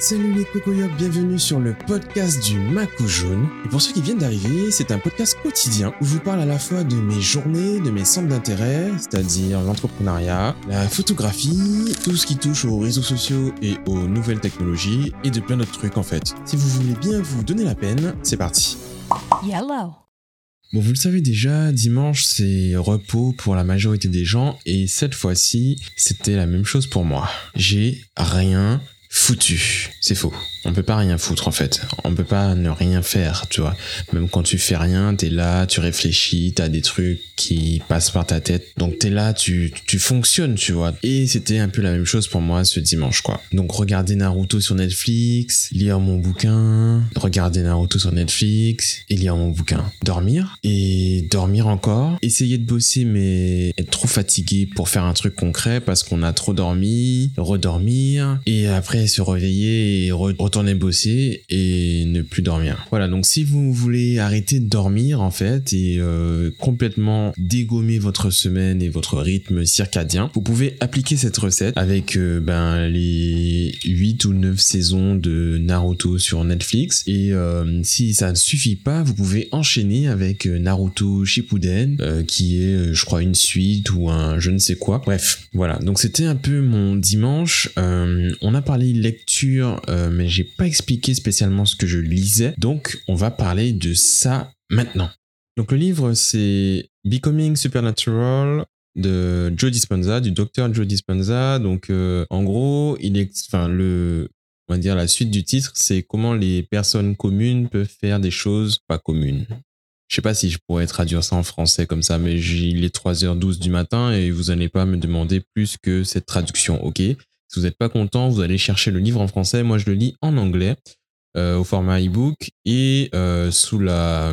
Salut les cocoyocs, bienvenue sur le podcast du Macou Jaune. Et pour ceux qui viennent d'arriver, c'est un podcast quotidien où je vous parle à la fois de mes journées, de mes centres d'intérêt, c'est-à-dire l'entrepreneuriat, la photographie, tout ce qui touche aux réseaux sociaux et aux nouvelles technologies, et de plein d'autres trucs en fait. Si vous voulez bien vous donner la peine, c'est parti. Yellow. Bon, vous le savez déjà, dimanche c'est repos pour la majorité des gens et cette fois-ci, c'était la même chose pour moi. J'ai rien foutu. C'est faux. On peut pas rien foutre en fait. On peut pas ne rien faire, tu vois. Même quand tu fais rien, t'es là, tu réfléchis, t'as des trucs qui passent par ta tête. Donc t'es là, tu, tu fonctionnes, tu vois. Et c'était un peu la même chose pour moi ce dimanche, quoi. Donc regarder Naruto sur Netflix, lire mon bouquin, regarder Naruto sur Netflix et lire mon bouquin. Dormir et dormir encore. Essayer de bosser mais être trop fatigué pour faire un truc concret parce qu'on a trop dormi, redormir et après se réveiller et retourner bosser et ne plus dormir. Voilà, donc si vous voulez arrêter de dormir en fait et euh, complètement dégommer votre semaine et votre rythme circadien, vous pouvez appliquer cette recette avec euh, ben, les 8 ou 9 saisons de Naruto sur Netflix et euh, si ça ne suffit pas, vous pouvez enchaîner avec Naruto Shippuden qui est je crois une suite ou un je ne sais quoi. Bref, voilà. Donc c'était un peu mon dimanche. On a parlé lecture mais j'ai pas expliqué spécialement ce que je lisais. Donc on va parler de ça maintenant. Donc le livre c'est Becoming Supernatural de Joe Dispenza, du docteur Joe Dispenza. Donc euh, en gros, il est enfin le on va dire la suite du titre, c'est comment les personnes communes peuvent faire des choses pas communes. Je sais pas si je pourrais traduire ça en français comme ça, mais j'ai- il est 3h12 du matin et vous n'allez pas me demander plus que cette traduction, ok? Si vous n'êtes pas content, vous allez chercher le livre en français. Moi, je le lis en anglais euh, au format ebook et euh, sous la,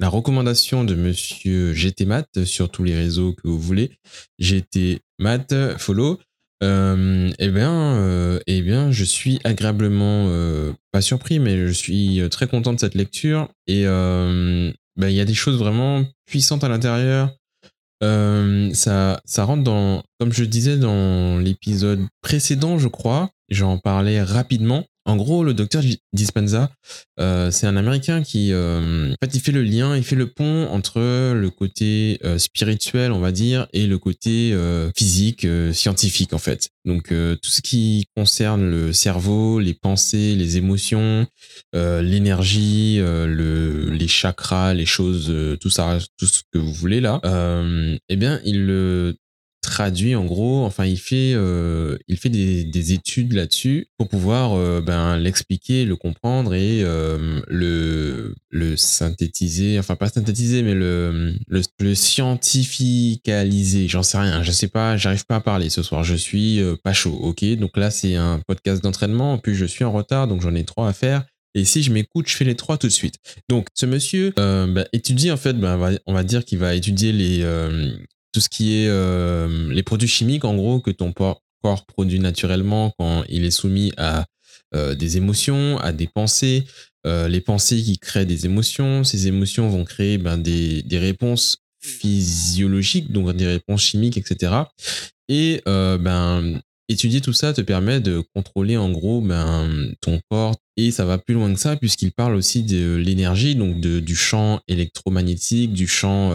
recommandation de monsieur GT Math sur tous les réseaux que vous voulez. GT Math, follow. Euh, eh bien, eh bien, je suis agréablement pas surpris, mais je suis très content de cette lecture et ben, il y a des choses vraiment puissantes à l'intérieur. Euh, ça, ça rentre dans, comme je disais dans l'épisode précédent, je crois, j'en parlais rapidement. En gros, le docteur Dispenza, euh, c'est un Américain qui, euh, en fait, il fait le lien, il fait le pont entre le côté euh, spirituel, on va dire, et le côté physique, scientifique, en fait. Donc, tout ce qui concerne le cerveau, les pensées, les émotions, l'énergie, le, les chakras, les choses, tout ça, tout ce que vous voulez là, eh bien, il le traduit en gros, enfin, il fait, euh, il fait des, des études là-dessus pour pouvoir euh, ben, l'expliquer, le comprendre et euh, le, synthétiser, enfin, pas synthétiser, mais le, scientificaliser. J'en sais rien, je sais pas, j'arrive pas à parler ce soir, je suis pas chaud, ok? Donc là, c'est un podcast d'entraînement, en plus, je suis en retard, donc j'en ai trois à faire. Et si je m'écoute, je fais les trois tout de suite. Donc, ce monsieur bah, étudie, en fait, bah, on va- dire qu'il va étudier les, tout ce qui est euh, les produits chimiques, en gros, que ton corps produit naturellement quand il est soumis à euh, des émotions, à des pensées, euh, les pensées qui créent des émotions. Ces émotions vont créer ben, des, des réponses physiologiques, donc des réponses chimiques, etc. Et ben, étudier tout ça te permet de contrôler en gros ben, ton corps. Et ça va plus loin que ça, puisqu'il parle aussi de l'énergie, donc de, du champ électromagnétique, du champ,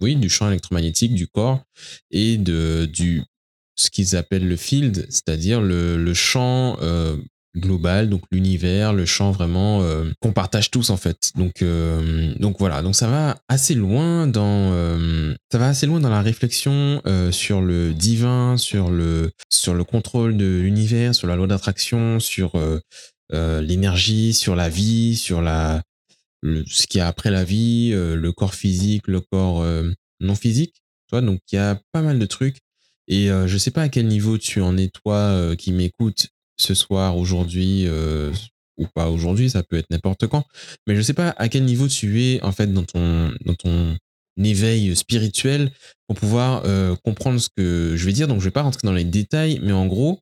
oui, du champ électromagnétique du corps et de, du, ce qu'ils appellent le field, c'est-à-dire le, le champ euh, global, donc l'univers, le champ vraiment euh, qu'on partage tous en fait. Donc, euh, donc voilà, donc ça va assez loin dans ça va assez loin dans la réflexion sur le divin, sur le sur le contrôle de l'univers, sur la loi d'attraction, sur l'énergie, sur la vie, sur la ce qu'il y a après la vie, euh, le corps physique, le corps euh, non physique. Tu vois, donc il y a pas mal de trucs. Et euh, je sais pas à quel niveau tu en es toi qui m'écoutes ce soir, aujourd'hui ou pas aujourd'hui, ça peut être n'importe quand. Mais je sais pas à quel niveau tu es en fait dans ton dans ton éveil spirituel pour pouvoir comprendre ce que je vais dire. Donc je vais pas rentrer dans les détails, mais en gros,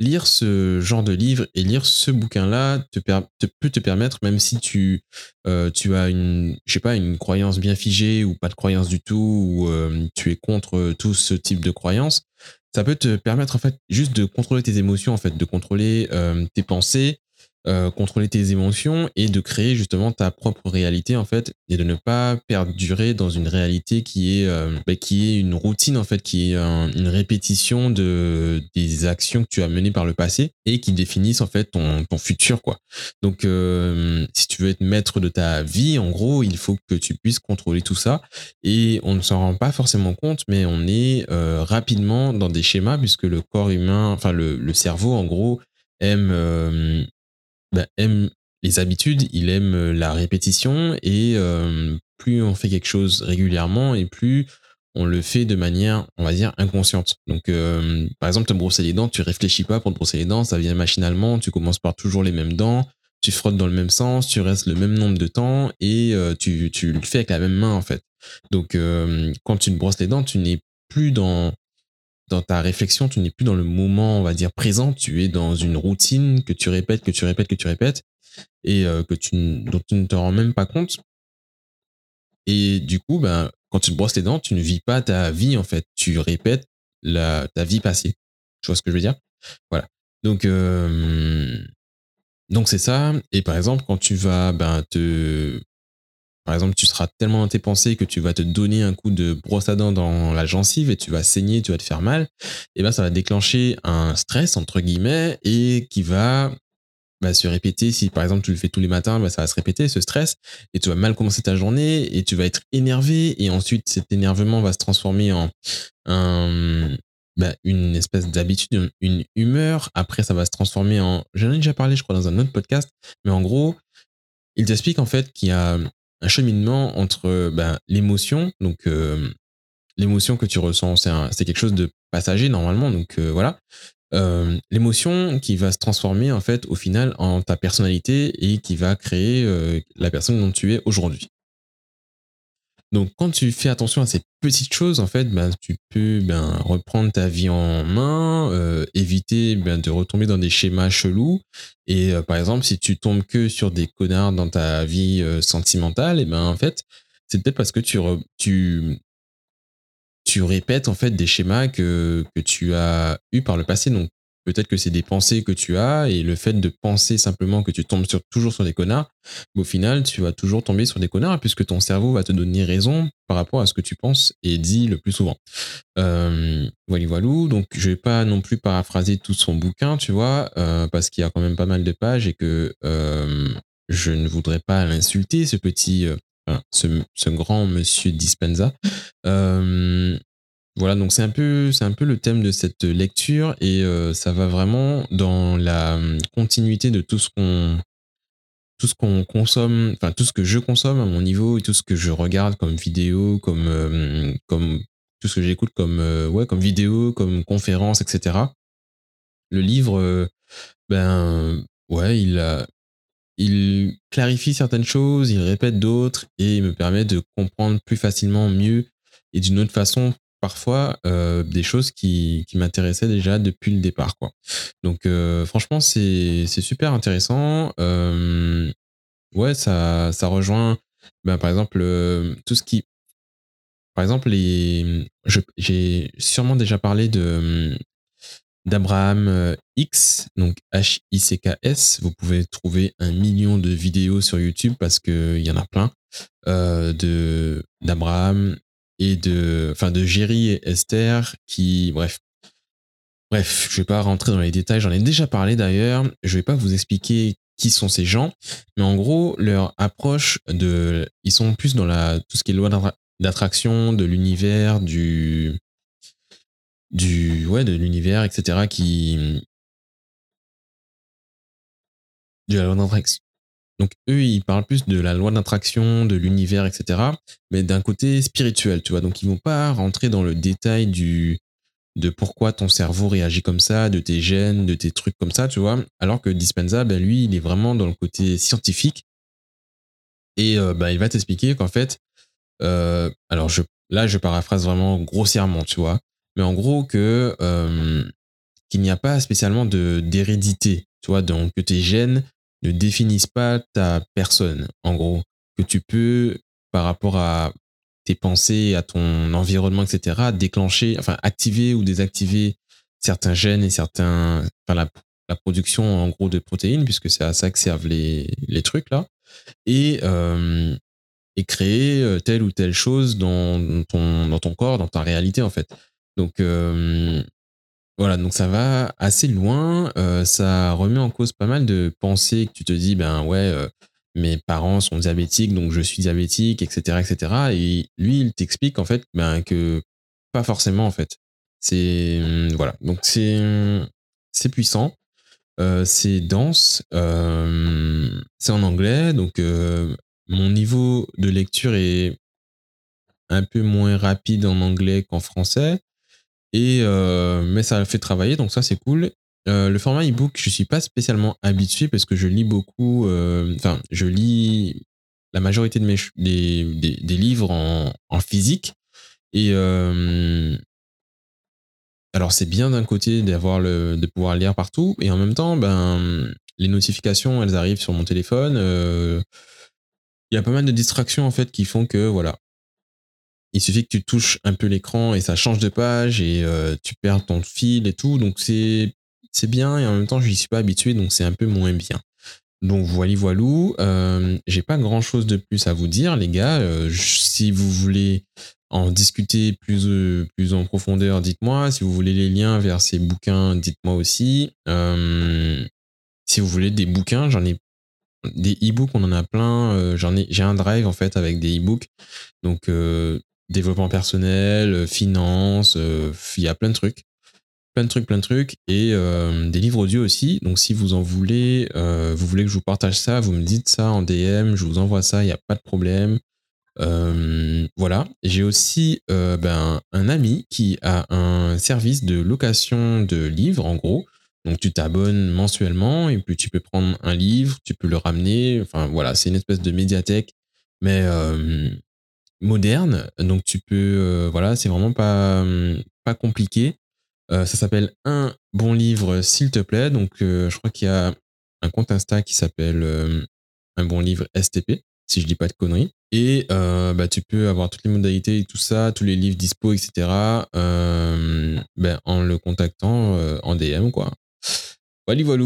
lire ce genre de livre et lire ce bouquin-là te, peut te permettre, même si tu, euh, tu as une, je sais pas, une croyance bien figée ou pas de croyance du tout, ou euh, tu es contre tout ce type de croyance, ça peut te permettre en fait juste de contrôler tes émotions, en fait, de contrôler euh, tes pensées, euh, contrôler tes émotions et de créer justement ta propre réalité en fait et de ne pas perdurer dans une réalité qui est euh, bah, qui est une routine en fait qui est une répétition de des actions que tu as menées par le passé et qui définissent en fait ton, ton futur quoi. Donc euh, si tu veux être maître de ta vie en gros il faut que tu puisses contrôler tout ça et on ne s'en rend pas forcément compte mais on est rapidement dans des schémas puisque le corps humain enfin le, le cerveau en gros aime bah, aime les habitudes, il aime la répétition et plus on fait quelque chose régulièrement et plus on le fait de manière, on va dire, inconsciente. Donc, par exemple, te brosser les dents, tu réfléchis pas pour te brosser les dents, ça vient machinalement, tu commences par toujours les mêmes dents, tu frottes dans le même sens, tu restes le même nombre de temps et tu, tu le fais avec la même main, en fait. Donc, quand tu te brosses les dents, tu n'es plus dans dans ta réflexion, tu n'es plus dans le moment, on va dire, présent, tu es dans une routine que tu répètes, que tu répètes, que tu répètes, et euh, que tu, dont tu ne te rends même pas compte. Et du coup, ben, quand tu te brosses les dents, tu ne vis pas ta vie, en fait. Tu répètes la, ta vie passée. Tu vois ce que je veux dire? Voilà. Donc, euh, donc c'est ça. Et par exemple, quand tu vas ben, te par exemple, tu seras tellement dans tes pensées que tu vas te donner un coup de brosse à dents dans la gencive et tu vas saigner, tu vas te faire mal, et eh ben ça va déclencher un stress entre guillemets et qui va bah, se répéter. Si par exemple tu le fais tous les matins, bah, ça va se répéter ce stress et tu vas mal commencer ta journée et tu vas être énervé et ensuite cet énervement va se transformer en bah, une espèce d'habitude, une humeur. Après, ça va se transformer en. J'en ai déjà parlé, je crois, dans un autre podcast, mais en gros, il t'explique en fait qu'il y a un cheminement entre ben, l'émotion, donc euh, l'émotion que tu ressens, c'est quelque chose de passager normalement, donc euh, voilà. Euh, l'émotion qui va se transformer en fait au final en ta personnalité et qui va créer la personne dont tu es aujourd'hui. Donc, quand tu fais attention à ces petites choses, en fait, ben, tu peux ben, reprendre ta vie en main, euh, éviter ben, de retomber dans des schémas chelous. Et euh, par exemple, si tu tombes que sur des connards dans ta vie euh, sentimentale, et ben en fait, c'est peut-être parce que tu, répètes en fait des schémas que, tu as eu par le passé. Peut-être que c'est des pensées que tu as et le fait de penser simplement que tu tombes toujours sur des connards, au final, tu vas toujours tomber sur des connards puisque ton cerveau va te donner raison par rapport à ce que tu penses et dis le plus souvent. Euh, voilà, voilà. Donc, je vais pas non plus paraphraser tout son bouquin, tu vois, euh, parce qu'il y a quand même pas mal de pages et que euh, je ne voudrais pas l'insulter, ce petit, ce, ce, grand monsieur Dispenza. Voilà, donc c'est un peu, c'est un peu le thème de cette lecture et euh, ça va vraiment dans la hum, continuité de tout ce qu'on, tout ce qu'on consomme, enfin tout ce que je consomme à mon niveau et tout ce que je regarde comme vidéo, comme, euh, comme tout ce que j'écoute comme, euh, ouais, comme vidéo, comme conférence, etc. Le livre, ben, ouais, il il clarifie certaines choses, il répète d'autres et il me permet de comprendre plus facilement, mieux et d'une autre façon parfois euh, des choses qui, qui m'intéressaient déjà depuis le départ. Quoi. Donc euh, franchement, c'est super intéressant. Euh, ouais, ça, ça rejoint, ben, par exemple, tout ce qui... Par exemple, les, j'ai sûrement déjà parlé de d'Abraham X, donc H-I-C-K-S. Vous pouvez trouver un million de vidéos sur YouTube parce qu'il y en a plein. de d'Abraham et de, enfin, de Jerry et Esther qui, bref. Bref, je vais pas rentrer dans les détails, j'en ai déjà parlé d'ailleurs. Je vais pas vous expliquer qui sont ces gens, mais en gros, leur approche de, ils sont plus dans la, tout ce qui est loi d'attraction, de l'univers, du, du, ouais, de l'univers, etc., qui, de la loi donc eux, ils parlent plus de la loi d'attraction, de l'univers, etc. Mais d'un côté spirituel, tu vois. Donc ils vont pas rentrer dans le détail du de pourquoi ton cerveau réagit comme ça, de tes gènes, de tes trucs comme ça, tu vois. Alors que Dispenza, ben lui, il est vraiment dans le côté scientifique. Et euh, ben, il va t'expliquer qu'en fait, euh, alors là, je paraphrase vraiment grossièrement, tu vois. Mais en gros, que euh, qu'il n'y a pas spécialement d'hérédité, tu vois. Donc que tes gènes ne définissent pas ta personne, en gros. Que tu peux, par rapport à tes pensées, à ton environnement, etc., déclencher, enfin activer ou désactiver certains gènes et certains, enfin la, production en gros de protéines, puisque c'est à ça que servent les, les trucs là, et, euh, et créer euh, telle ou telle chose dans ton, dans ton corps, dans ta réalité en fait. Donc euh, voilà, donc ça va assez loin, euh, ça remet en cause pas mal de pensées que tu te dis, ben ouais, euh, mes parents sont diabétiques, donc je suis diabétique, etc., etc. Et lui, il t'explique en fait ben, que pas forcément en fait. C'est voilà, donc c'est c'est puissant. Euh, c'est dense, c'est en anglais, donc mon niveau de lecture est un peu moins rapide en anglais qu'en français, et mais ça fait travailler, donc ça c'est cool. le format ebook, je suis pas spécialement habitué parce que je lis beaucoup, enfin je lis la majorité de mes des, des, livres en, physique. Et alors c'est bien d'un côté d'avoir le de pouvoir lire partout. Et en même temps ben les notifications elles arrivent sur mon téléphone. Euh, il y a pas mal de distractions en fait qui font que voilà il suffit que tu touches un peu l'écran et ça change de page et euh, tu perds ton fil et tout donc c'est c'est bien et en même temps je n'y suis pas habitué donc c'est un peu moins bien donc voilà voilou euh, j'ai pas grand chose de plus à vous dire les gars euh, si vous voulez en discuter plus, euh, plus en profondeur, dites-moi. Si vous voulez les liens vers ces bouquins, dites-moi aussi. Si vous voulez des bouquins, j'en ai des e-books, on en a plein. J'en ai, j'ai un drive en fait avec des e-books. Donc développement personnel, euh, finance, euh, il y a plein de trucs. Plein de trucs, plein de trucs. Et des livres audio aussi. Donc si vous en voulez, vous voulez que je vous partage ça, vous me dites ça en DM, je vous envoie ça, il n'y a pas de problème. Euh, voilà. J'ai aussi euh, ben, un ami qui a un service de location de livres, en gros. Donc tu t'abonnes mensuellement et puis tu peux prendre un livre, tu peux le ramener. Enfin voilà, c'est une espèce de médiathèque, mais euh, moderne. Donc tu peux, euh, voilà, c'est vraiment pas pas compliqué. Euh, ça s'appelle un bon livre, s'il te plaît. Donc je crois qu'il y a un compte Insta qui s'appelle un bon livre STP, si je dis pas de conneries. Et euh, bah, tu peux avoir toutes les modalités et tout ça, tous les livres dispo, etc. Euh, ben, en le contactant euh, en DM, quoi. Voilà, voilà.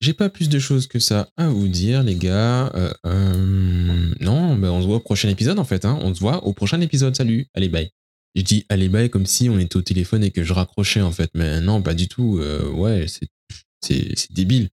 Euh, J'ai pas plus de choses que ça à vous dire, les gars. Euh, non, ben, on se voit au prochain épisode, en fait. Hein. On se voit au prochain épisode. Salut. Allez, bye. Je dis allez, bye comme si on était au téléphone et que je raccrochais, en fait. Mais non, pas du tout. ouais, c'est débile.